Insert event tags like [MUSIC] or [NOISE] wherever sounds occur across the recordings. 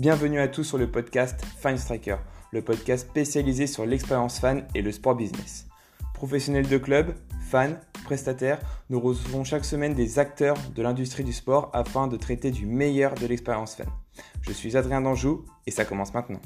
Bienvenue à tous sur le podcast Fine Striker, le podcast spécialisé sur l'expérience fan et le sport business. Professionnels de club, fans, prestataires, nous recevons chaque semaine des acteurs de l'industrie du sport afin de traiter du meilleur de l'expérience fan. Je suis Adrien Danjou et ça commence maintenant.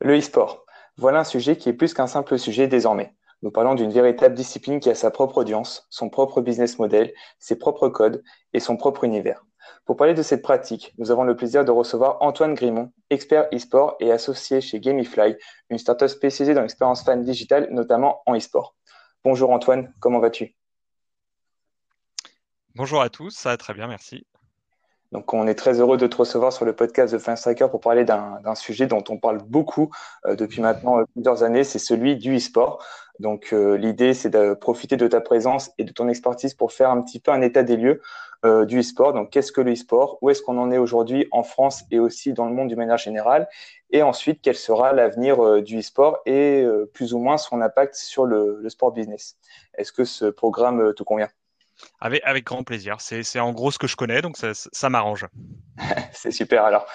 Le e-sport. Voilà un sujet qui est plus qu'un simple sujet désormais. Nous parlons d'une véritable discipline qui a sa propre audience, son propre business model, ses propres codes et son propre univers. Pour parler de cette pratique, nous avons le plaisir de recevoir Antoine Grimont, expert e-sport et associé chez Gamifly, une startup spécialisée dans l'expérience fan digitale, notamment en e-sport. Bonjour Antoine, comment vas-tu? Bonjour à tous, ça très bien, merci. Donc, on est très heureux de te recevoir sur le podcast de Fan Striker pour parler d'un sujet dont on parle beaucoup euh, depuis maintenant euh, plusieurs années, c'est celui du e-sport. Donc, euh, l'idée, c'est de profiter de ta présence et de ton expertise pour faire un petit peu un état des lieux du e-sport. Donc, qu'est-ce que le e-sport? Où est-ce qu'on en est aujourd'hui en France et aussi dans le monde d'une manière générale? Et ensuite, quel sera l'avenir du e-sport et plus ou moins son impact sur le, le sport business? Est-ce que ce programme te convient? Avec, grand plaisir. C'est en gros ce que je connais, donc ça, m'arrange. [LAUGHS] c'est super. Alors,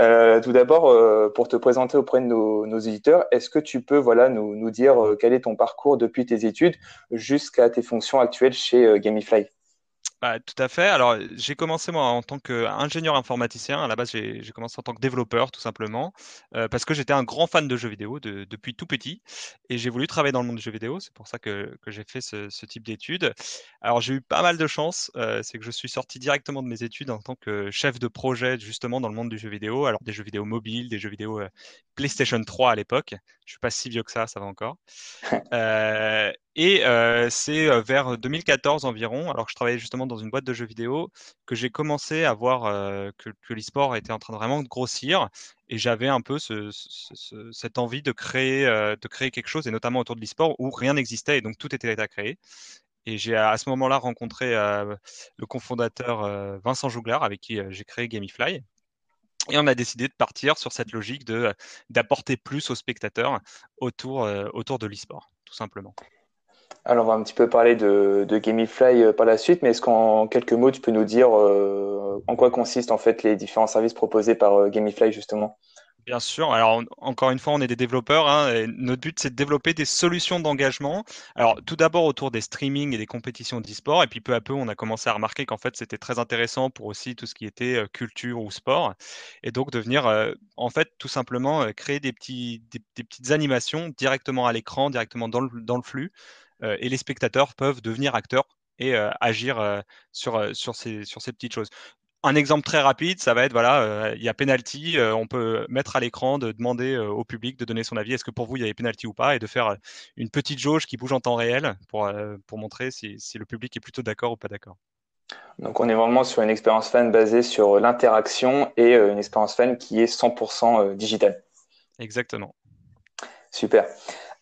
euh, tout d'abord, euh, pour te présenter auprès de nos, éditeurs, est-ce que tu peux voilà, nous, nous dire euh, quel est ton parcours depuis tes études jusqu'à tes fonctions actuelles chez Gamifly? Bah, tout à fait. Alors, j'ai commencé moi en tant qu'ingénieur informaticien. À la base, j'ai commencé en tant que développeur, tout simplement, euh, parce que j'étais un grand fan de jeux vidéo depuis tout petit et j'ai voulu travailler dans le monde du jeu vidéo. C'est pour ça que, j'ai fait ce, type d'études. Alors, j'ai eu pas mal de chance. Euh, c'est que je suis sorti directement de mes études en tant que chef de projet, justement, dans le monde du jeu vidéo. Alors, des jeux vidéo mobiles, des jeux vidéo euh, PlayStation 3 à l'époque. Je suis pas si vieux que ça, ça va encore. [LAUGHS] Et euh, c'est euh, vers 2014 environ, alors que je travaillais justement dans une boîte de jeux vidéo, que j'ai commencé à voir euh, que, que l'e-sport était en train de vraiment grossir. Et j'avais un peu ce, ce, cette envie de créer, de créer quelque chose, et notamment autour de l'e-sport, où rien n'existait, et donc tout était à créer. Et j'ai à ce moment-là rencontré le cofondateur Vincent Jouglar, avec qui j'ai créé Gamifly. Et on a décidé de partir sur cette logique d'apporter plus aux spectateurs autour, autour de l'e-sport, tout simplement. Alors, on va un petit peu parler de, Gamifly euh, par la suite, mais est-ce qu'en quelques mots, tu peux nous dire euh, en quoi consistent en fait les différents services proposés par euh, Gamifly justement? Bien sûr. Alors, encore une fois, on est des développeurs. Hein, notre but, c'est de développer des solutions d'engagement. Alors, tout d'abord autour des streamings et des compétitions d'e-sport. Et puis, peu à peu, on a commencé à remarquer qu'en fait, c'était très intéressant pour aussi tout ce qui était culture ou sport. Et donc, de venir, en fait, tout simplement créer des, des, petites animations directement à l'écran, directement dans le, dans le flux, euh, et les spectateurs peuvent devenir acteurs et euh, agir euh, sur, sur, ces, sur ces petites choses un exemple très rapide, ça va être voilà, il y a penalty, on peut mettre à l'écran de demander au public de donner son avis. Est-ce que pour vous il y avait penalty ou pas, et de faire une petite jauge qui bouge en temps réel pour pour montrer si, si le public est plutôt d'accord ou pas d'accord. Donc on est vraiment sur une expérience fan basée sur l'interaction et une expérience fan qui est 100% digitale. Exactement. Super.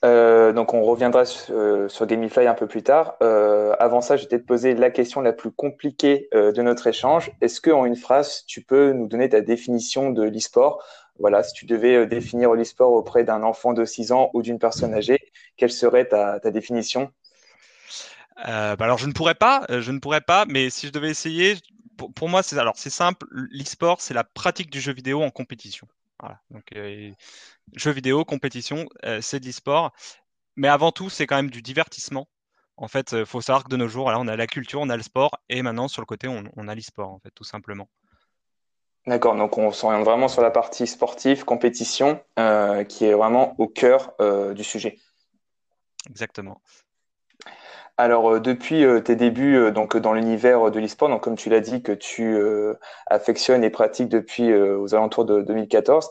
Euh, donc on reviendra euh, sur, Gamify un peu plus tard. Euh, avant ça, je vais poser la question la plus compliquée de notre échange. Est-ce que en une phrase, tu peux nous donner ta définition de l'e-sport? Voilà, si tu devais définir l'e-sport auprès d'un enfant de 6 ans ou d'une personne âgée, quelle serait ta, définition? Bah alors je ne pourrais pas, je ne pourrais pas, mais si je devais essayer, pour, pour moi c'est alors c'est simple. L'e-sport c'est la pratique du jeu vidéo en compétition. Voilà. Donc, euh, jeux vidéo, compétition, euh, c'est de l'e-sport. Mais avant tout, c'est quand même du divertissement. En fait, il euh, faut savoir que de nos jours, là, on a la culture, on a le sport, et maintenant, sur le côté, on, a l'e-sport, en fait, tout simplement. D'accord, donc on s'oriente vraiment sur la partie sportive, compétition, qui est vraiment au cœur du sujet. Exactement. Alors, euh, depuis euh, tes débuts euh, donc dans l'univers de l'e-sport, donc comme tu l'as dit que tu affectionnes et pratiques depuis aux alentours de 2014,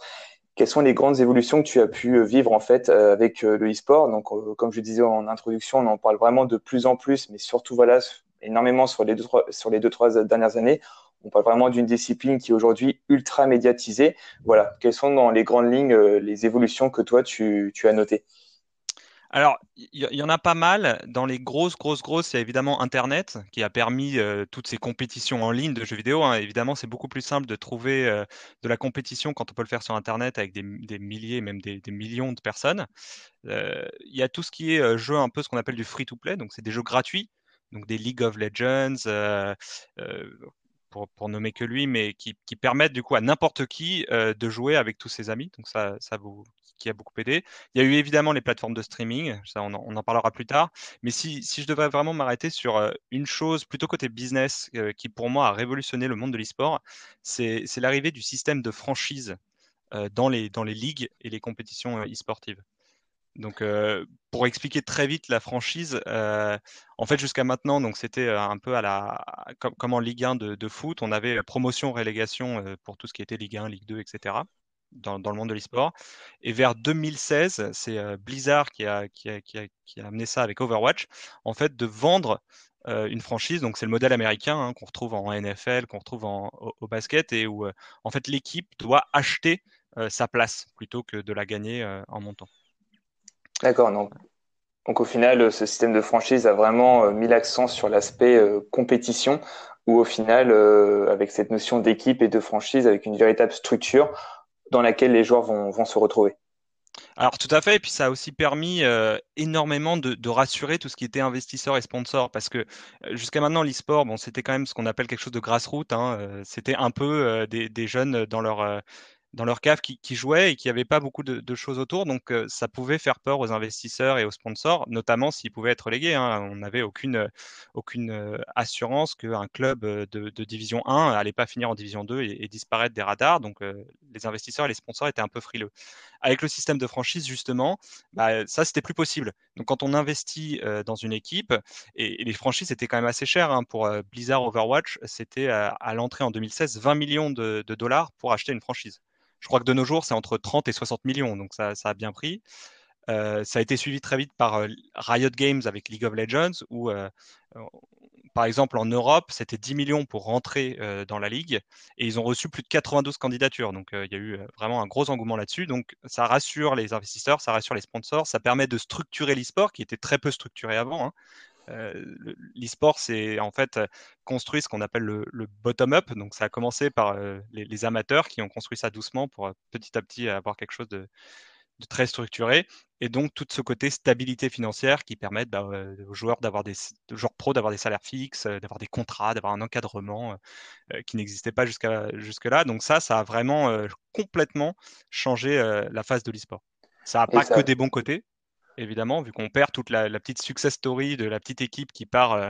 quelles sont les grandes évolutions que tu as pu vivre en fait avec le e-sport? Donc, comme je disais en introduction, on en parle vraiment de plus en plus, mais surtout voilà énormément sur les deux sur les deux trois dernières années. On parle vraiment d'une discipline qui est aujourd'hui ultra médiatisée. Voilà, quelles sont dans les grandes lignes les évolutions que toi tu, tu as notées? Alors, il y, en a pas mal. Dans les grosses, grosses, grosses, il y a évidemment Internet qui a permis euh, toutes ces compétitions en ligne de jeux vidéo. Hein. Évidemment, c'est beaucoup plus simple de trouver euh, de la compétition quand on peut le faire sur Internet avec des, milliers, même des, millions de personnes. Euh, il y a tout ce qui est jeu un peu ce qu'on appelle du free-to-play, donc c'est des jeux gratuits, donc des League of Legends, pour, pour, nommer que lui, mais qui, qui permettent du coup à n'importe qui de jouer avec tous ses amis. Donc ça, ça vous, qui a beaucoup aidé. Il y a eu évidemment les plateformes de streaming, ça on en, parlera plus tard. Mais si, je devais vraiment m'arrêter sur une chose plutôt côté business qui pour moi a révolutionné le monde de l'e-sport, c'est l'arrivée du système de franchise dans, les, dans les ligues et les compétitions e-sportives. Donc, pour expliquer très vite la franchise, en fait, jusqu'à maintenant, c'était un peu à la, comme, en Ligue 1 de, de, foot, on avait promotion, relégation pour tout ce qui était Ligue 1, Ligue 2, etc dans, le monde de l'e-sport. Et vers 2016, c'est euh, Blizzard qui a, amené ça avec Overwatch, en fait, de vendre euh, une franchise. Donc, c'est le modèle américain hein, qu'on retrouve en NFL, qu'on retrouve au, basket, et où, euh, en fait, l'équipe doit acheter sa place plutôt que de la gagner en montant. D'accord. Donc, au final, ce système de franchise a vraiment mis l'accent sur l'aspect compétition, où au final, avec cette notion d'équipe et de franchise, avec une véritable structure, dans laquelle les joueurs vont, vont se retrouver. Alors tout à fait, et puis ça a aussi permis euh, énormément de, rassurer tout ce qui était investisseurs et sponsors, parce que euh, jusqu'à maintenant l'e-sport, bon, c'était quand même ce qu'on appelle quelque chose de grassroots, hein, euh, c'était un peu des, jeunes dans leur dans leur cave qui, qui, jouaient et qui n'avaient pas beaucoup de, choses autour. Donc, ça pouvait faire peur aux investisseurs et aux sponsors, notamment s'ils pouvaient être relégués. Hein. On n'avait aucune, aucune assurance qu'un club de, Division 1 n'allait pas finir en Division 2 et, disparaître des radars. Donc, les investisseurs et les sponsors étaient un peu frileux. Avec le système de franchise, justement, bah, ça, c'était plus possible. Donc, quand on investit dans une équipe, et, les franchises étaient quand même assez chères hein, pour Blizzard Overwatch, c'était à l'entrée en 2016 20 millions de dollars pour acheter une franchise. Je crois que de nos jours, c'est entre 30 et 60 millions, donc ça, a bien pris. Euh, ça a été suivi très vite par euh, Riot Games avec League of Legends, où, euh, par exemple, en Europe, c'était 10 millions pour rentrer dans la ligue, et ils ont reçu plus de 92 candidatures. Donc, il y a eu vraiment un gros engouement là-dessus. Donc, ça rassure les investisseurs, ça rassure les sponsors, ça permet de structurer l'e-sport, qui était très peu structuré avant. Hein. Euh, l'e-sport, c'est en fait construit ce qu'on appelle le, bottom-up. Donc, ça a commencé par euh, les, amateurs qui ont construit ça doucement pour euh, petit à petit avoir quelque chose de, très structuré. Et donc, tout ce côté stabilité financière qui permet bah, aux joueurs d'avoir des joueurs pro d'avoir des salaires fixes, d'avoir des contrats, d'avoir un encadrement qui n'existait pas jusqu'à jusque-là. Donc, ça, ça a vraiment complètement changé la phase de l'e-sport. Ça n'a pas que des bons côtés, évidemment, vu qu'on perd toute la, petite success story de la petite équipe qui part, euh,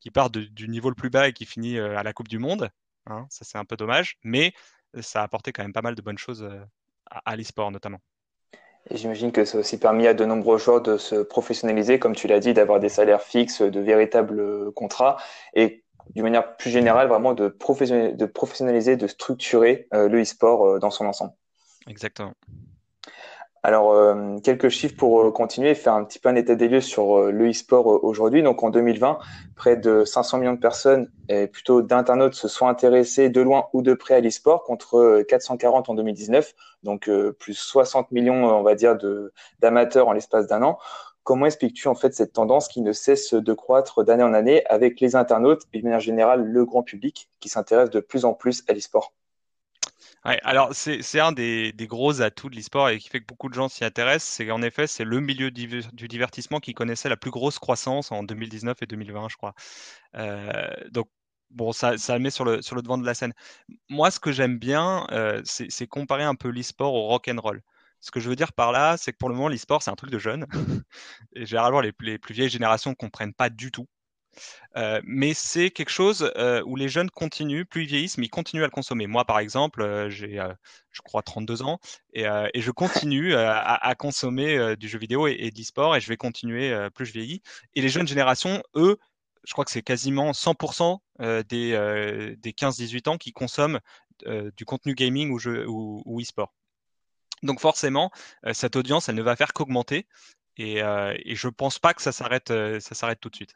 qui part du niveau le plus bas et qui finit euh, à la Coupe du Monde. Hein, ça, c'est un peu dommage, mais ça a apporté quand même pas mal de bonnes choses euh, à, à l'e-sport notamment. Et j'imagine que ça a aussi permis à de nombreux joueurs de se professionnaliser, comme tu l'as dit, d'avoir des salaires fixes, de véritables contrats, et d'une manière plus générale, vraiment de professionnaliser, de, professionnaliser, de structurer le e-sport dans son ensemble. Exactement. Alors, euh, quelques chiffres pour euh, continuer et faire un petit peu un état des lieux sur euh, le e-sport aujourd'hui. Donc, en 2020, près de 500 millions de personnes et plutôt d'internautes se sont intéressés de loin ou de près à l'e-sport contre 440 en 2019. Donc, plus 60 millions, on va dire, d'amateurs en l'espace d'un an. Comment expliques-tu en fait cette tendance qui ne cesse de croître d'année en année avec les internautes et de manière générale le grand public qui s'intéresse de plus en plus à l'e-sport? Alors c'est un des, gros atouts de l'e-sport et qui fait que beaucoup de gens s'y intéressent, c'est qu'en effet c'est le milieu du divertissement qui connaissait la plus grosse croissance en 2019 et 2020 je crois. Euh, donc bon ça, ça met sur le, sur le devant de la scène. Moi ce que j'aime bien euh, c'est comparer un peu l'e-sport au rock and roll. Ce que je veux dire par là, c'est que pour le moment, l'e-sport, c'est un truc de jeunes. [LAUGHS] et généralement, les, les plus vieilles générations ne comprennent pas du tout. Euh, mais c'est quelque chose euh, où les jeunes continuent, plus ils vieillissent, mais ils continuent à le consommer. Moi, par exemple, euh, j'ai, je crois, 32 ans et, je continue à, consommer du jeu vidéo et, de l'e-sport et je vais continuer plus je vieillis. Et les jeunes générations, eux, je crois que c'est quasiment 100% des, des 15-18 ans qui consomment du contenu gaming ou, e-sport. Donc forcément, cette audience, elle ne va faire qu'augmenter et, je pense pas que ça s'arrête, ça s'arrête tout de suite.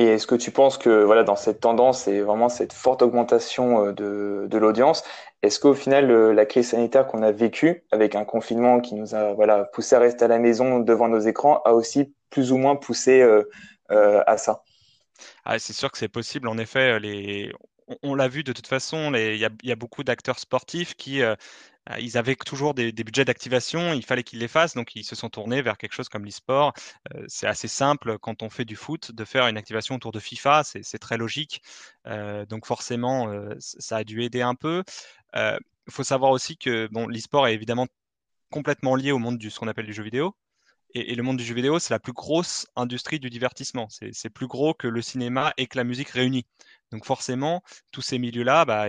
Et est-ce que tu penses que voilà, dans cette tendance et vraiment cette forte augmentation euh, de, de l'audience, est-ce qu'au final, euh, la crise sanitaire qu'on a vécue avec un confinement qui nous a voilà, poussé à rester à la maison devant nos écrans a aussi plus ou moins poussé euh, à ça? Ah, C'est sûr que c'est possible. En effet, on, l'a vu de toute façon, il y, a beaucoup d'acteurs sportifs qui ils avaient toujours des, budgets d'activation, il fallait qu'ils les fassent, donc ils se sont tournés vers quelque chose comme l'e-sport. c'est assez simple quand on fait du foot de faire une activation autour de FIFA, c'est très logique. donc forcément, ça a dû aider un peu. Il faut savoir aussi que bon, l'e-sport est évidemment complètement lié au monde du ce qu'on appelle du jeu vidéo. Et, le monde du jeu vidéo, c'est la plus grosse industrie du divertissement. C'est plus gros que le cinéma et que la musique réunis. Donc forcément, tous ces milieux-là, bah,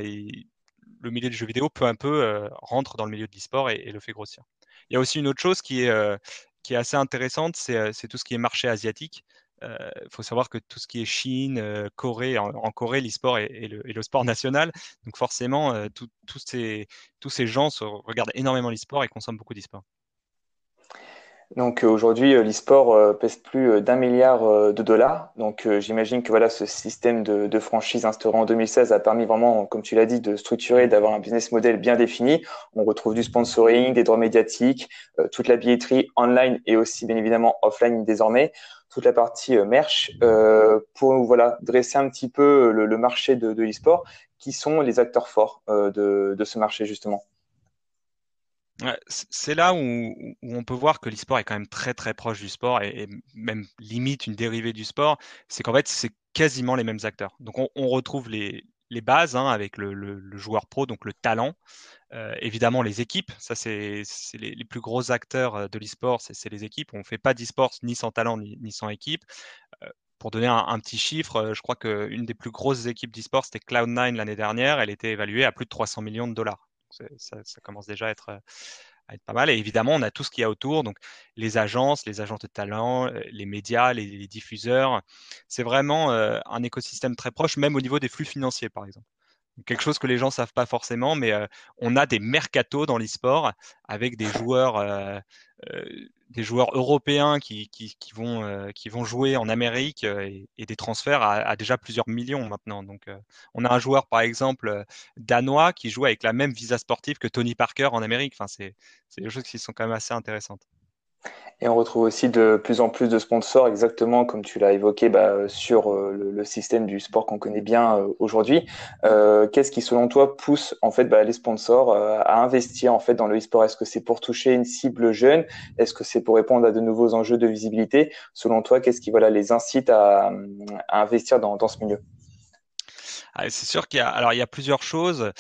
le milieu du jeu vidéo peu à peu euh, rentre dans le milieu de l'e-sport et, le fait grossir. Il y a aussi une autre chose qui est, euh, qui est assez intéressante, c'est euh, tout ce qui est marché asiatique. Il faut savoir que tout ce qui est Chine, Corée, en, Corée, l'e-sport est, le, sport national. Donc forcément, ces, tous ces gens regardent énormément l'e-sport et consomment beaucoup d'e-sport. Donc euh, aujourd'hui, euh, l'e-sport euh, pèse plus d'un milliard de dollars. Donc j'imagine que voilà, ce système de, franchise instauré en 2016 a permis vraiment, comme tu l'as dit, de structurer, d'avoir un business model bien défini. On retrouve du sponsoring, des droits médiatiques, toute la billetterie online et aussi bien évidemment offline désormais, toute la partie merch pour voilà dresser un petit peu le, marché de, de l'e-sport. Qui sont les acteurs forts de, de ce marché justement c'est là où, on peut voir que l'e-sport est quand même très très proche du sport et, même limite une dérivée du sport. C'est qu'en fait, c'est quasiment les mêmes acteurs. Donc on, retrouve les, bases hein, avec le, joueur pro, donc le talent. Euh, évidemment, les équipes, ça c'est les, plus gros acteurs euh, de l'e-sport, c'est les équipes. On ne fait pas d'e-sport ni sans talent ni, sans équipe. Euh, pour donner un, petit chiffre, je crois qu'une des plus grosses équipes d'e-sport, c'était Cloud9 l'année dernière. Elle était évaluée à plus de 300 millions de dollars ça, commence déjà à être, euh, à être, pas mal. Et évidemment, on a tout ce qu'il y a autour, donc les agences, les agences de talent, euh, les médias, les, diffuseurs. C'est vraiment euh, un écosystème très proche, même au niveau des flux financiers, par exemple quelque chose que les gens ne savent pas forcément, mais on a des mercatos dans l'e-sport avec des joueurs, des joueurs européens qui, qui, vont, qui vont jouer en Amérique et, des transferts à, déjà plusieurs millions maintenant. Donc, on a un joueur, par exemple, danois qui joue avec la même visa sportive que Tony Parker en Amérique. Enfin, c'est des choses qui sont quand même assez intéressantes. Et on retrouve aussi de plus en plus de sponsors, exactement comme tu l'as évoqué, bah, sur euh, le, système du sport qu'on connaît bien euh, aujourd'hui. Euh, qu'est-ce qui, selon toi, pousse en fait bah, les sponsors à investir en fait dans le e-sport? Est-ce que c'est pour toucher une cible jeune? Est-ce que c'est pour répondre à de nouveaux enjeux de visibilité? Selon toi, qu'est-ce qui voilà les incite à, investir dans, ce milieu? Ah, c'est sûr qu'il y a, alors il y a plusieurs choses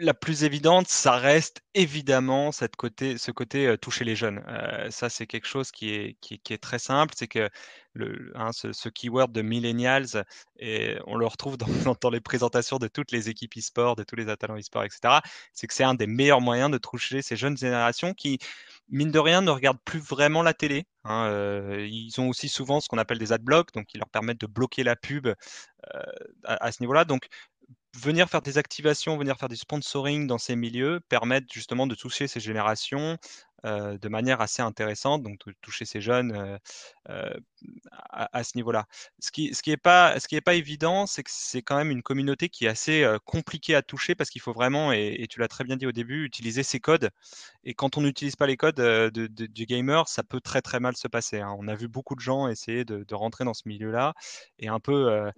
la plus évidente, ça reste évidemment cette côté, ce côté euh, toucher les jeunes. Euh, ça, c'est quelque chose qui est, très simple. C'est que hein, ce, keyword de millennials, et on le retrouve [LAUGHS] dans, les présentations de toutes les équipes e-sport, de tous les talents e-sport, etc. C'est que c'est un des meilleurs moyens de toucher ces jeunes générations qui, mine de rien, ne regardent plus vraiment la télé. Hein. Euh, ils ont aussi souvent ce qu'on appelle des ad blocks, donc qui leur permettent de bloquer la pub à, à, ce niveau-là. Donc, venir faire des activations, venir faire du sponsoring dans ces milieux permettent justement de toucher ces générations euh, de manière assez intéressante, donc de toucher ces jeunes euh, euh, à, ce niveau-là. Ce qui ce qui est pas pas évident, c'est que c'est quand même une communauté qui est assez compliquée à toucher parce qu'il faut vraiment et, tu l'as très bien dit au début utiliser ces codes. Et quand on n'utilise pas les codes de, du gamer, ça peut très très mal se passer. Hein. On a vu beaucoup de gens essayer de, de rentrer dans ce milieu-là et un peu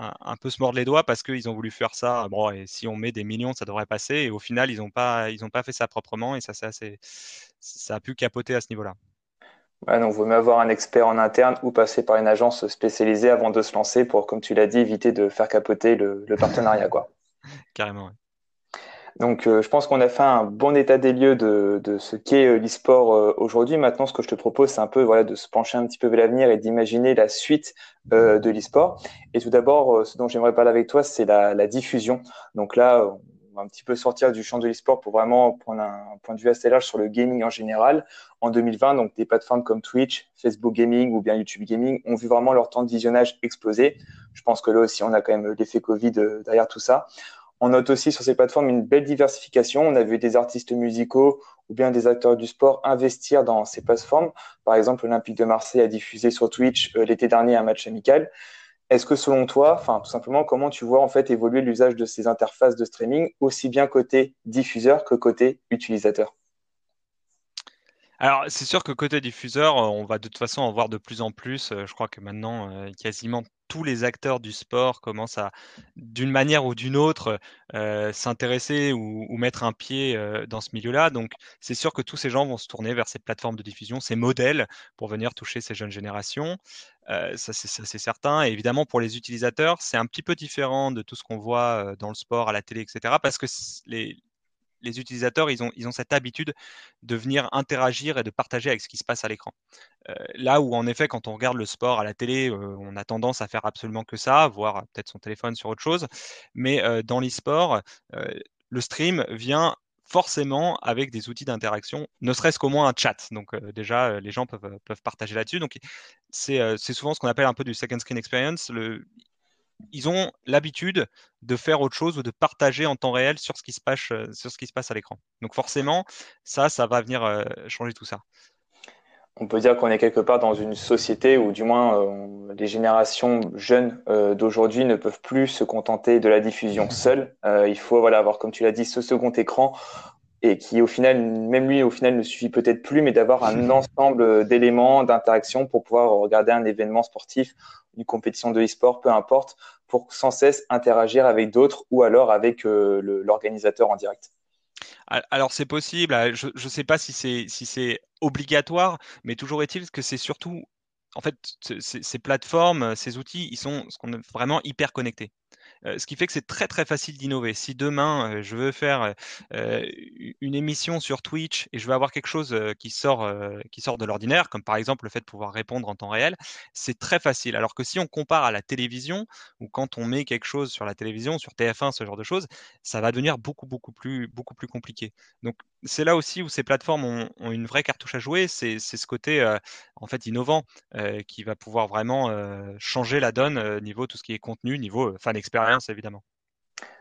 un, peu se mordre les doigts parce qu'ils ont voulu faire ça. Bon, et si on met des millions, ça devrait passer. Et au final, ils n'ont pas, ils pas fait ça proprement et ça, assez, ça a pu capoter à ce niveau-là. Ouais, donc, il vaut mieux avoir un expert en interne ou passer par une agence spécialisée avant de se lancer pour, comme tu l'as dit, éviter de faire capoter le, le partenariat. Quoi. [LAUGHS] Carrément. Ouais. Donc, euh, je pense qu'on a fait un bon état des lieux de, de ce qu'est euh, l'e-sport euh, aujourd'hui. Maintenant, ce que je te propose, c'est un peu voilà, de se pencher un petit peu vers l'avenir et d'imaginer la suite de l'e-sport. Et tout d'abord, ce dont j'aimerais parler avec toi, c'est la, la, diffusion. Donc là, on va un petit peu sortir du champ de l'e-sport pour vraiment prendre un, point de vue assez large sur le gaming en général. En 2020, donc des plateformes comme Twitch, Facebook Gaming ou bien YouTube Gaming ont vu vraiment leur temps de visionnage exploser. Je pense que là aussi, on a quand même l'effet Covid derrière tout ça. On note aussi sur ces plateformes une belle diversification. On a vu des artistes musicaux ou bien des acteurs du sport investir dans ces plateformes. Par exemple, l'Olympique de Marseille a diffusé sur Twitch euh, l'été dernier un match amical. Est-ce que selon toi, tout simplement, comment tu vois en fait évoluer l'usage de ces interfaces de streaming aussi bien côté diffuseur que côté utilisateur? Alors, c'est sûr que côté diffuseur, on va de toute façon en voir de plus en plus. Euh, je crois que maintenant, euh, quasiment tous les acteurs du sport commencent à, d'une manière ou d'une autre, euh, s'intéresser ou, mettre un pied euh, dans ce milieu-là. Donc, c'est sûr que tous ces gens vont se tourner vers ces plateformes de diffusion, ces modèles pour venir toucher ces jeunes générations. Euh, ça, c'est certain. Et évidemment, pour les utilisateurs, c'est un petit peu différent de tout ce qu'on voit dans le sport, à la télé, etc. Parce que les, les utilisateurs, ils ont, cette habitude de venir interagir et de partager avec ce qui se passe à l'écran. Euh, là où, en effet, quand on regarde le sport à la télé, euh, on a tendance à faire absolument que ça, voir peut-être son téléphone sur autre chose. Mais euh, dans l'e-sport, le stream vient forcément avec des outils d'interaction, ne serait-ce qu'au moins un chat. Donc déjà, les gens peuvent, partager là-dessus. Donc c'est souvent ce qu'on appelle un peu du second screen experience. Ils ont l'habitude de faire autre chose ou de partager en temps réel sur ce qui se passe, euh, sur ce qui se passe à l'écran. Donc forcément, ça, ça va venir euh, changer tout ça. On peut dire qu'on est quelque part dans une société où du moins euh, les générations jeunes d'aujourd'hui ne peuvent plus se contenter de la diffusion [LAUGHS] seule. il faut voilà, avoir, comme tu l'as dit, ce second écran et qui au final, même lui au final ne suffit peut-être plus, mais d'avoir un [LAUGHS] ensemble d'éléments, d'interactions pour pouvoir regarder un événement sportif, une compétition de e-sport, peu importe, pour sans cesse interagir avec d'autres ou alors avec euh, l'organisateur en direct. Alors c'est possible, euh, je ne sais pas si c'est si c'est obligatoire, mais toujours est-il que c'est surtout en fait, ces plateformes, ces outils, ils sont vraiment hyper connectés. Ce qui fait que c'est très très facile d'innover. Si demain je veux faire une émission sur Twitch et je veux avoir quelque chose qui sort qui sort de l'ordinaire, comme par exemple le fait de pouvoir répondre en temps réel, c'est très facile. Alors que si on compare à la télévision ou quand on met quelque chose sur la télévision, sur TF1, ce genre de choses, ça va devenir beaucoup beaucoup plus beaucoup plus compliqué. Donc c'est là aussi où ces plateformes ont, une vraie cartouche à jouer. C'est ce côté en fait innovant qui va pouvoir vraiment changer la donne niveau tout ce qui est contenu, niveau fan expérience évidemment.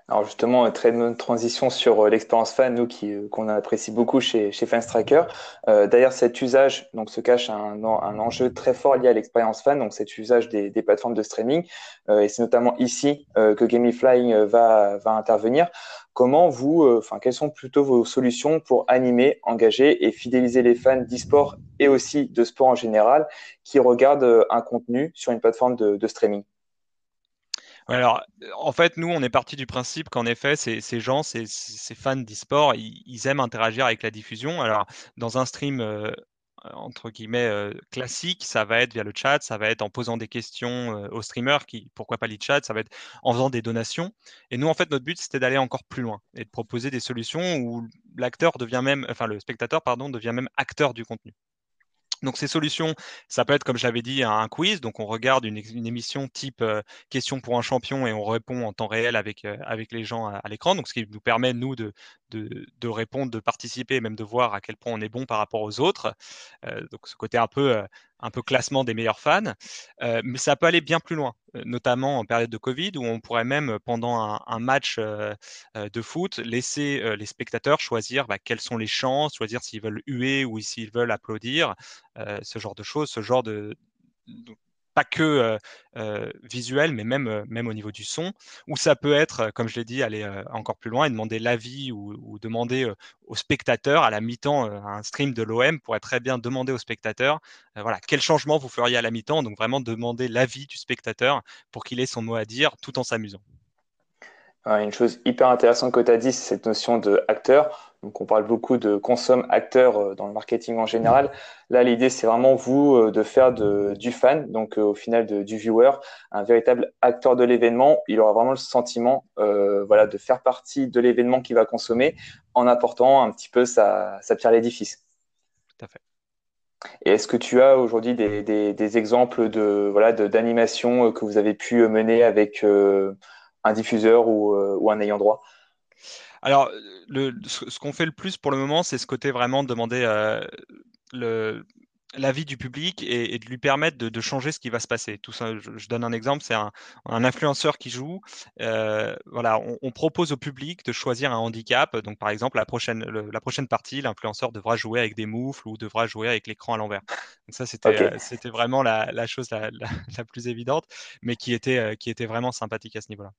Alors justement, très bonne transition sur euh, l'expérience fan, nous euh, qu'on apprécie beaucoup chez chez Fanstracker. Euh, D'ailleurs, cet usage donc se cache un, un enjeu très fort lié à l'expérience fan, donc cet usage des, plateformes de streaming. Euh, et c'est notamment ici euh, que Gamify va intervenir. Comment vous, enfin, quelles sont plutôt vos solutions pour animer, engager et fidéliser les fans d'e-sport et aussi de sport en général qui regardent un contenu sur une plateforme de, de streaming? alors, en fait, nous, on est parti du principe qu'en effet, ces, gens, ces, fans d'e-sport, ils, aiment interagir avec la diffusion. Alors, dans un stream euh, entre guillemets euh, classique, ça va être via le chat, ça va être en posant des questions euh, aux streamers, qui, pourquoi pas les chats, ça va être en faisant des donations. Et nous, en fait, notre but, c'était d'aller encore plus loin et de proposer des solutions où l'acteur devient même, enfin, le spectateur, pardon, devient même acteur du contenu. Donc ces solutions, ça peut être comme je l'avais dit un quiz. Donc on regarde une, émission type euh, question pour un champion et on répond en temps réel avec euh, les gens à, l'écran. Donc ce qui nous permet nous de répondre, de participer, et même de voir à quel point on est bon par rapport aux autres. Euh, donc ce côté un peu un peu classement des meilleurs fans, euh, mais ça peut aller bien plus loin, euh, notamment en période de Covid, où on pourrait même, pendant un, match euh, de foot, laisser les spectateurs choisir bah, quels sont les chants, choisir s'ils veulent huer ou s'ils veulent applaudir, ce genre de choses, ce genre de, pas que visuel, mais même, même au niveau du son, ou ça peut être, comme je l'ai dit, aller encore plus loin et demander l'avis ou, demander aux spectateurs à la mi-temps, un stream de l'OM pourrait très bien demander aux spectateurs, voilà, quel changement vous feriez à la mi-temps, donc vraiment demander l'avis du spectateur pour qu'il ait son mot à dire tout en s'amusant. Une chose hyper intéressante que tu as dit, c'est cette notion de acteur. Donc, on parle beaucoup de consomme acteur euh, dans le marketing en général. Là, l'idée, c'est vraiment vous euh, de faire de, du fan, donc euh, au final de, du viewer, un véritable acteur de l'événement. Il aura vraiment le sentiment, euh, voilà, de faire partie de l'événement qu'il va consommer en apportant un petit peu sa, sa pierre à l'édifice. Tout à fait. Et est-ce que tu as aujourd'hui des, des, des, exemples de voilà d'animation que vous avez pu mener avec un diffuseur ou, ou un ayant droit alors, le, ce, qu'on fait le plus pour le moment, c'est ce côté vraiment de demander euh, le, l'avis du public et, de lui permettre de, changer ce qui va se passer. Tout ça, je, donne un exemple, c'est un, influenceur qui joue. Euh, voilà, on, propose au public de choisir un handicap. Donc, par exemple, la prochaine, la prochaine partie, l'influenceur devra jouer avec des moufles ou devra jouer avec l'écran à l'envers. Donc ça, c'était, euh, c'était vraiment la, chose la, [LAUGHS] la, plus évidente, mais qui était, qui était vraiment sympathique à ce niveau-là.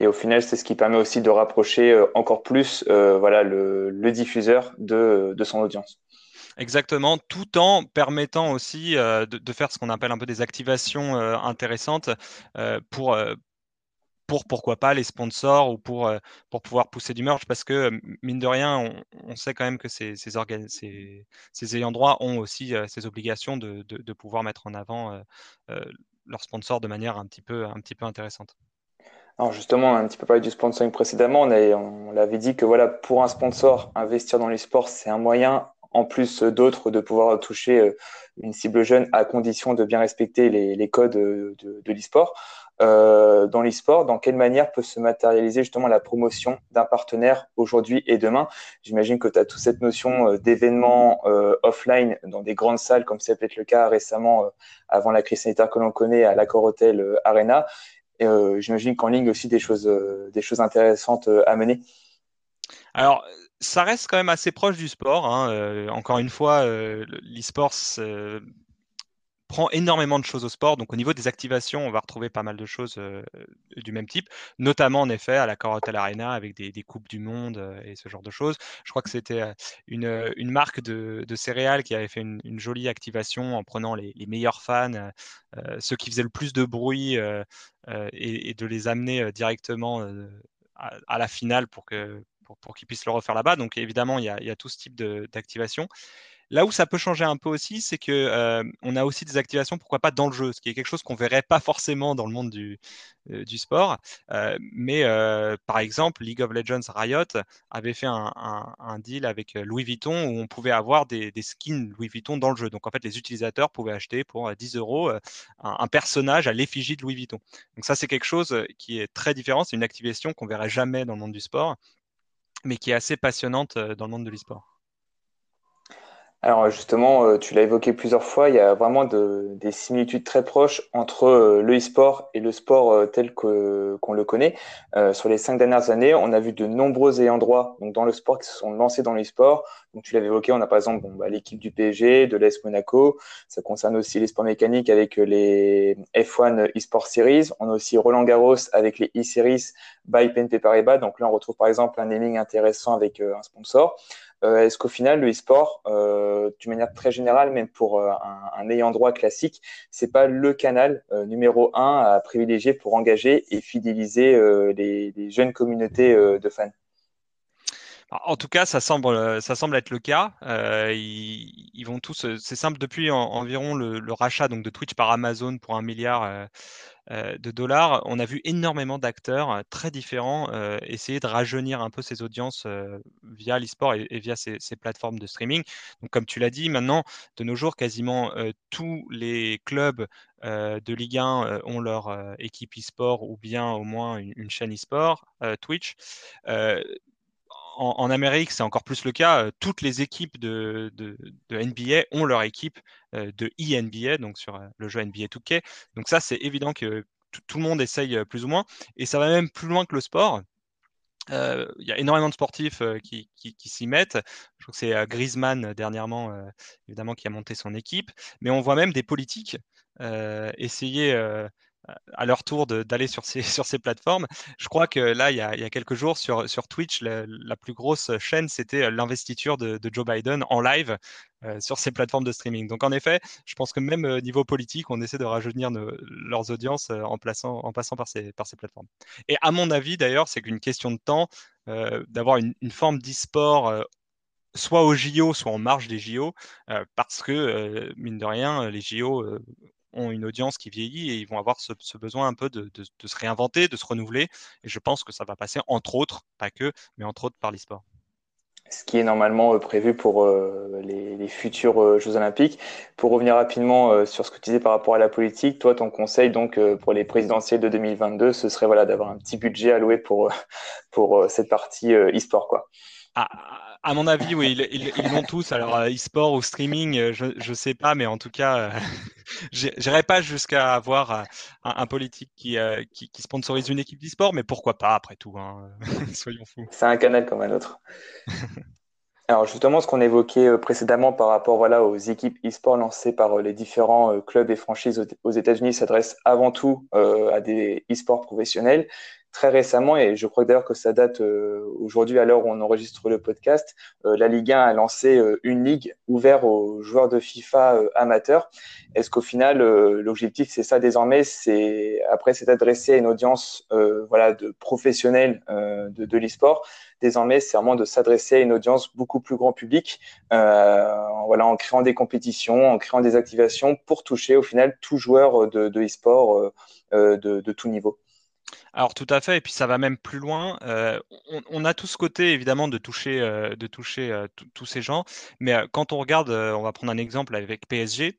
Et au final, c'est ce qui permet aussi de rapprocher euh, encore plus euh, voilà, le, diffuseur de, son audience. Exactement, tout en permettant aussi de, de, faire ce qu'on appelle un peu des activations intéressantes pour, pour pourquoi pas les sponsors ou pour, euh, pour pouvoir pousser du merch parce que mine de rien, on, sait quand même que ces, ces, ayants droit ont aussi euh, ces obligations de, de, pouvoir mettre en avant euh, leurs sponsors de manière un petit peu, un petit peu intéressante. Alors justement, un petit peu parlé du sponsoring précédemment. On, on l'avait dit que voilà, pour un sponsor, investir dans les sports, c'est un moyen, en plus d'autres, de pouvoir toucher une cible jeune à condition de bien respecter les, codes de, de l'e-sport. Euh, dans l'e-sport, dans quelle manière peut se matérialiser justement la promotion d'un partenaire aujourd'hui et demain? J'imagine que tu as toute cette notion euh, d'événements euh, offline dans des grandes salles, comme c'est peut-être le cas récemment avant la crise sanitaire que l'on connaît à l'Accor Hotel Arena. J'imagine qu'en ligne aussi des choses, des choses intéressantes à mener. Alors, ça reste quand même assez proche du sport. Hein. encore une fois, l'e-sport prend énormément de choses au sport. Donc au niveau des activations, on va retrouver pas mal de choses euh, du même type, notamment en effet à la Corotel Arena avec des, coupes du monde euh, et ce genre de choses. Je crois que c'était euh, une, une, marque de, céréales qui avait fait une, jolie activation en prenant les, meilleurs fans, ceux qui faisaient le plus de bruit et, de les amener directement à, la finale pour que pour, qu'ils puissent le refaire là-bas. Donc évidemment, il y a, il y a tout ce type d'activation. Là où ça peut changer un peu aussi, c'est que euh, on a aussi des activations, pourquoi pas dans le jeu, ce qui est quelque chose qu'on verrait pas forcément dans le monde du, euh, sport. Euh, mais par exemple, League of Legends Riot avait fait un, deal avec Louis Vuitton où on pouvait avoir des, skins Louis Vuitton dans le jeu. Donc en fait, les utilisateurs pouvaient acheter pour 10 euros un, personnage à l'effigie de Louis Vuitton. Donc ça, c'est quelque chose qui est très différent. C'est une activation qu'on verrait jamais dans le monde du sport, mais qui est assez passionnante dans le monde de l'e-sport. Alors justement, euh, tu l'as évoqué plusieurs fois, il y a vraiment des similitudes très proches entre euh, le e-sport et le sport euh, tel que qu'on le connaît. sur les cinq dernières années, on a vu de nombreux ayants droit donc dans le sport qui se sont lancés dans le e-sport. Donc tu l'avais évoqué, on a par exemple bon, bah, l'équipe du PSG, de l'ES Monaco. Ça concerne aussi les sports mécaniques avec les F1 eSport Series. On a aussi Roland Garros avec les e-Series by BNP Paribas. Donc là, on retrouve par exemple un naming intéressant avec un sponsor. Euh, est-ce qu'au final, le e-sport, euh, d'une manière très générale, même pour euh, un, ayant droit classique, c'est pas le canal numéro un à privilégier pour engager et fidéliser les, jeunes communautés de fans? En tout cas, ça semble, ça semble être le cas. ils, vont tous, c'est simple, depuis environ le, rachat donc, de Twitch par Amazon pour un milliard de dollars, on a vu énormément d'acteurs euh, très différents euh, essayer de rajeunir un peu ces audiences via l'e-sport et, via ces, plateformes de streaming. Donc, comme tu l'as dit, maintenant, de nos jours, quasiment tous les clubs de Ligue 1 ont leur équipe e-sport ou bien au moins une, chaîne e-sport, Twitch en, Amérique, c'est encore plus le cas. Euh, toutes les équipes de, NBA ont leur équipe euh, de e-NBA, donc sur euh, le jeu NBA 2K. Donc ça, c'est évident que tout le monde essaye plus ou moins. Et ça va même plus loin que le sport. Il y a énormément de sportifs qui, s'y mettent. Je crois que c'est Griezmann dernièrement, évidemment, qui a monté son équipe. Mais on voit même des politiques essayer à leur tour d'aller sur ces, [LAUGHS] sur ces plateformes. Je crois que là, il y a, il y a quelques jours, sur, sur Twitch, la, plus grosse chaîne, c'était euh, l'investiture de, de, Joe Biden en live euh, sur ces plateformes de streaming. Donc, en effet, je pense que même euh, niveau politique, on essaie de rajeunir leurs audiences en, plaçant, en passant par ces, par ces plateformes. Et à mon avis, d'ailleurs, c'est qu'une question de temps d'avoir une, forme d'e-sport soit au JO, soit en marge des JO, parce que, mine de rien, les JO ont une audience qui vieillit et ils vont avoir ce, besoin un peu de, se réinventer, de se renouveler. Et je pense que ça va passer, entre autres, pas que, mais entre autres par l'e-sport. Ce qui est normalement euh, prévu pour euh, les, futurs euh, Jeux Olympiques. Pour revenir rapidement sur ce que tu disais par rapport à la politique, toi, ton conseil donc pour les présidentielles de 2022, ce serait voilà d'avoir un petit budget alloué pour pour cette partie e-sport quoi. Ah, à mon avis, oui, ils, l'ont tous. Alors, e-sport ou streaming, je ne sais pas, mais en tout cas, [LAUGHS] J'irai pas jusqu'à avoir euh, un, politique euh, qui, sponsorise une équipe d'e-sport, mais pourquoi pas après tout, hein, [LAUGHS] soyons fous. C'est un canal comme un autre. [LAUGHS] Alors justement, ce qu'on évoquait euh, précédemment par rapport voilà, aux équipes e-sport lancées par les différents clubs et franchises aux États-Unis s'adresse avant tout à des e-sports professionnels. Très récemment, et je crois d'ailleurs que ça date aujourd'hui à l'heure où on enregistre le podcast, la Ligue 1 a lancé une ligue ouverte aux joueurs de FIFA amateurs. Est-ce qu'au final, l'objectif, c'est ça désormais, c'est après, c'est adressé à une audience voilà, de professionnels de, de l'e-sport désormais, c'est vraiment de s'adresser à une audience beaucoup plus grand public, euh, voilà, en créant des compétitions, en créant des activations pour toucher au final tout joueur de, e-sport euh, euh, de, tout niveau. Alors tout à fait, et puis ça va même plus loin. on, a tout ce côté évidemment de toucher, de toucher tous ces gens, mais quand on regarde, on va prendre un exemple avec PSG.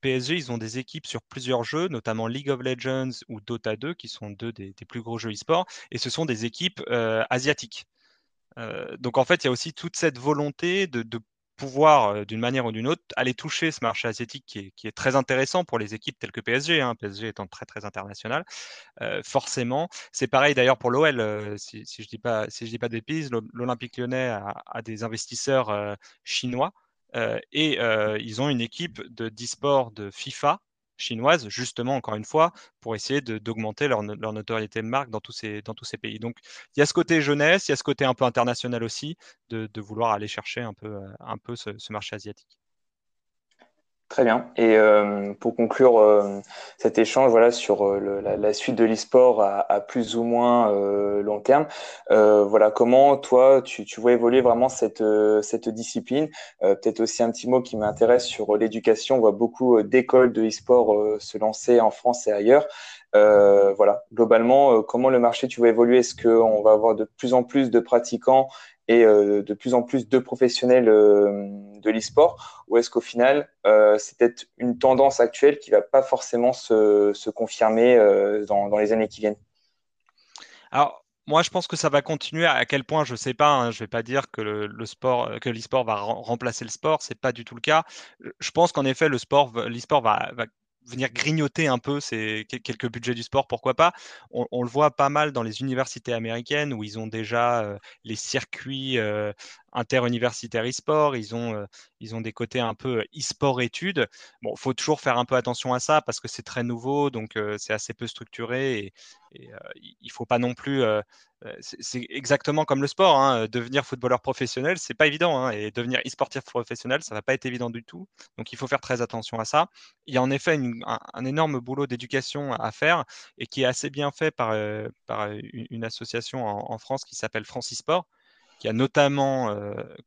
PSG, ils ont des équipes sur plusieurs jeux, notamment League of Legends ou Dota 2, qui sont deux des, plus gros jeux e-sport, et ce sont des équipes asiatiques. Donc en fait, il y a aussi toute cette volonté de, pouvoir, euh, d'une manière ou d'une autre, aller toucher ce marché asiatique qui est, très intéressant pour les équipes telles que PSG, hein, PSG étant très très international. Euh, forcément, c'est pareil d'ailleurs pour l'OL. si, je dis pas si dis pas d'épices, l'Olympique Lyonnais a, des investisseurs chinois et ils ont une équipe de d'e-sport de FIFA chinoise, justement, encore une fois, pour essayer d'augmenter leur, notoriété de marque dans tous, ces, dans tous ces pays. Donc, il y a ce côté jeunesse, il y a ce côté un peu international aussi, de, vouloir aller chercher un peu, euh, un peu ce marché asiatique. Très bien. Et euh, pour conclure euh, cet échange, voilà sur euh, la, suite de l'e-sport à, plus ou moins long terme, voilà comment toi tu, vois évoluer vraiment cette discipline? Peut-être aussi un petit mot qui m'intéresse sur l'éducation. On voit beaucoup d'écoles de e-sport se lancer en France et ailleurs. voilà, globalement, comment le marché tu vois évoluer? Est-ce qu'on va avoir de plus en plus de pratiquants euh, de plus en plus de professionnels euh, de l'e-sport Ou est-ce qu'au final, euh, c'est peut-être une tendance actuelle qui ne va pas forcément se, confirmer dans, dans, les années qui viennent? Alors, moi, je pense que ça va continuer. À quel point, je ne sais pas. Hein, je ne vais pas dire que le, sport, que l'e-sport va remplacer le sport. C'est pas du tout le cas. Je pense qu'en effet, le sport, l'e-sport va, va, venir grignoter un peu ces quelques budgets du sport, pourquoi pas. On, le voit pas mal dans les universités américaines où ils ont déjà les circuits interuniversitaires e-sport, ils ont, euh, ils ont des côtés un peu e-sport études. Bon, faut toujours faire un peu attention à ça parce que c'est très nouveau, donc c'est assez peu structuré et, et il faut pas non plus c'est exactement comme le sport. Hein. Devenir footballeur professionnel, c'est pas évident. Hein. Et devenir e-sportif professionnel, ça va pas être évident du tout. Donc, il faut faire très attention à ça. Il y a en effet un, énorme boulot d'éducation à faire et qui est assez bien fait par, par une, association en, France qui s'appelle France e-sport, qui a notamment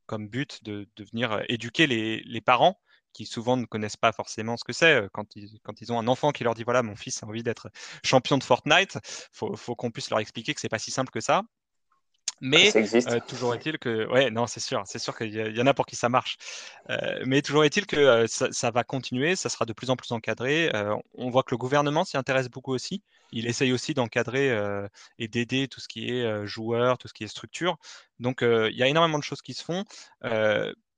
comme but de, venir éduquer les, parents qui souvent ne connaissent pas forcément ce que c'est. Euh, quand ils, quand ils ont un enfant qui leur dit voilà, mon fils a envie d'être champion de Fortnite, faut, faut qu'on puisse leur expliquer que c'est pas si simple que ça. Mais euh, toujours est-il que, ouais, non, c'est sûr, c'est sûr qu'il y, en a pour qui ça marche. Euh, mais toujours est-il que ça, va continuer, ça sera de plus en plus encadré. on voit que le gouvernement s'y intéresse beaucoup aussi. Il essaye aussi d'encadrer et d'aider tout ce qui est joueurs, tout ce qui est structure. Donc, il y a énormément de choses qui se font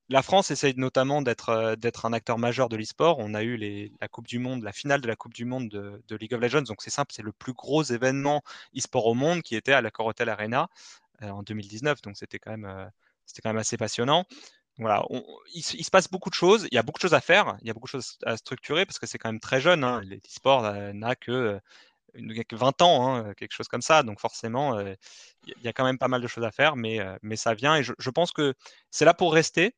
la France essaye notamment euh, d'être un acteur majeur de l'e-sport. On a eu la Coupe du Monde, la finale de la Coupe du Monde de, League of Legends. Donc c'est simple, c'est le plus gros événement e-sport au monde qui était à la Corotel Arena euh, en 2019. Donc c'était quand même euh, assez passionnant. Voilà, il, se passe beaucoup de choses. Il y a beaucoup de choses à faire. Il y a beaucoup de choses à structurer parce que c'est quand même très jeune. Hein. L'e-sport n'a que 20 ans, hein, quelque chose comme ça. Donc forcément, il y a quand même pas mal de choses à faire, mais, ça vient. Et je pense que c'est là pour rester.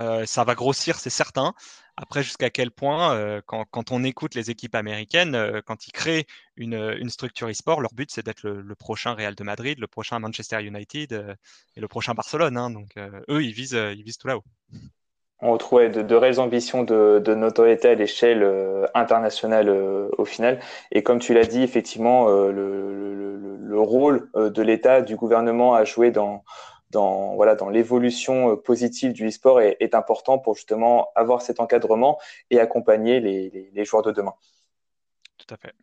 Euh, ça va grossir, c'est certain. Après, jusqu'à quel point, euh, quand, on écoute les équipes américaines, euh, quand ils créent une, structure e-sport, leur but, c'est d'être le, prochain Real de Madrid, le prochain Manchester United et le prochain Barcelone. Hein. donc, eux, ils visent, ils visent tout là-haut. On retrouve de, réelles ambitions de, notoriété à l'échelle internationale au final. Et comme tu l'as dit, effectivement, le, rôle de l'État, du gouvernement à jouer dans, dans voilà dans l'évolution euh, positive du e-sport est, important pour justement avoir cet encadrement et accompagner les, joueurs de demain. Tout à fait.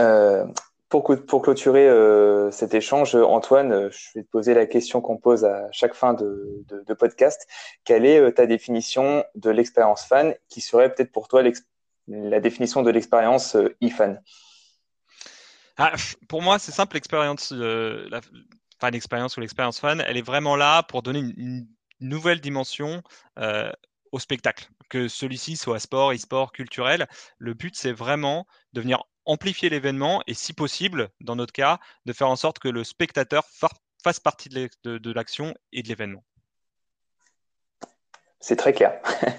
Euh, pour, clôturer euh, cet échange, Antoine, je vais te poser la question qu'on pose à chaque fin de, podcast. Quelle est ta définition de l'expérience fan qui serait peut-être pour toi la définition de l'expérience e-fan? Ah, Pour moi, c'est simple, l'expérience, fan expérience ou l'expérience fan, elle est vraiment là pour donner une, nouvelle dimension euh, au spectacle. Que celui-ci soit sport, e-sport, culturel, le but c'est vraiment de venir amplifier l'événement et si possible, dans notre cas, de faire en sorte que le spectateur fasse partie de l'action et de l'événement. C'est très clair. [LAUGHS]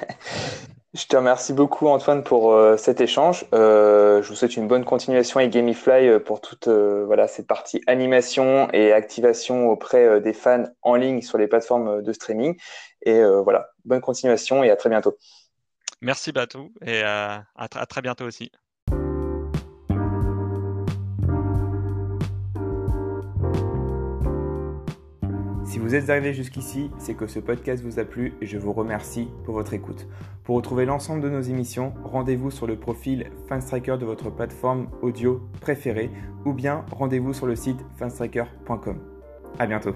Je te remercie beaucoup Antoine pour euh, cet échange. Euh, je vous souhaite une bonne continuation avec Gamifly euh, pour toute voilà cette partie animation et activation auprès des fans en ligne sur les plateformes de streaming. Et voilà, bonne continuation et à très bientôt. Merci Batou et à très bientôt aussi. Si vous êtes arrivé jusqu'ici, c'est que ce podcast vous a plu et je vous remercie pour votre écoute. Pour retrouver l'ensemble de nos émissions, rendez-vous sur le profil Fanstriker de votre plateforme audio préférée ou bien rendez-vous sur le site fanstriker.com. À bientôt.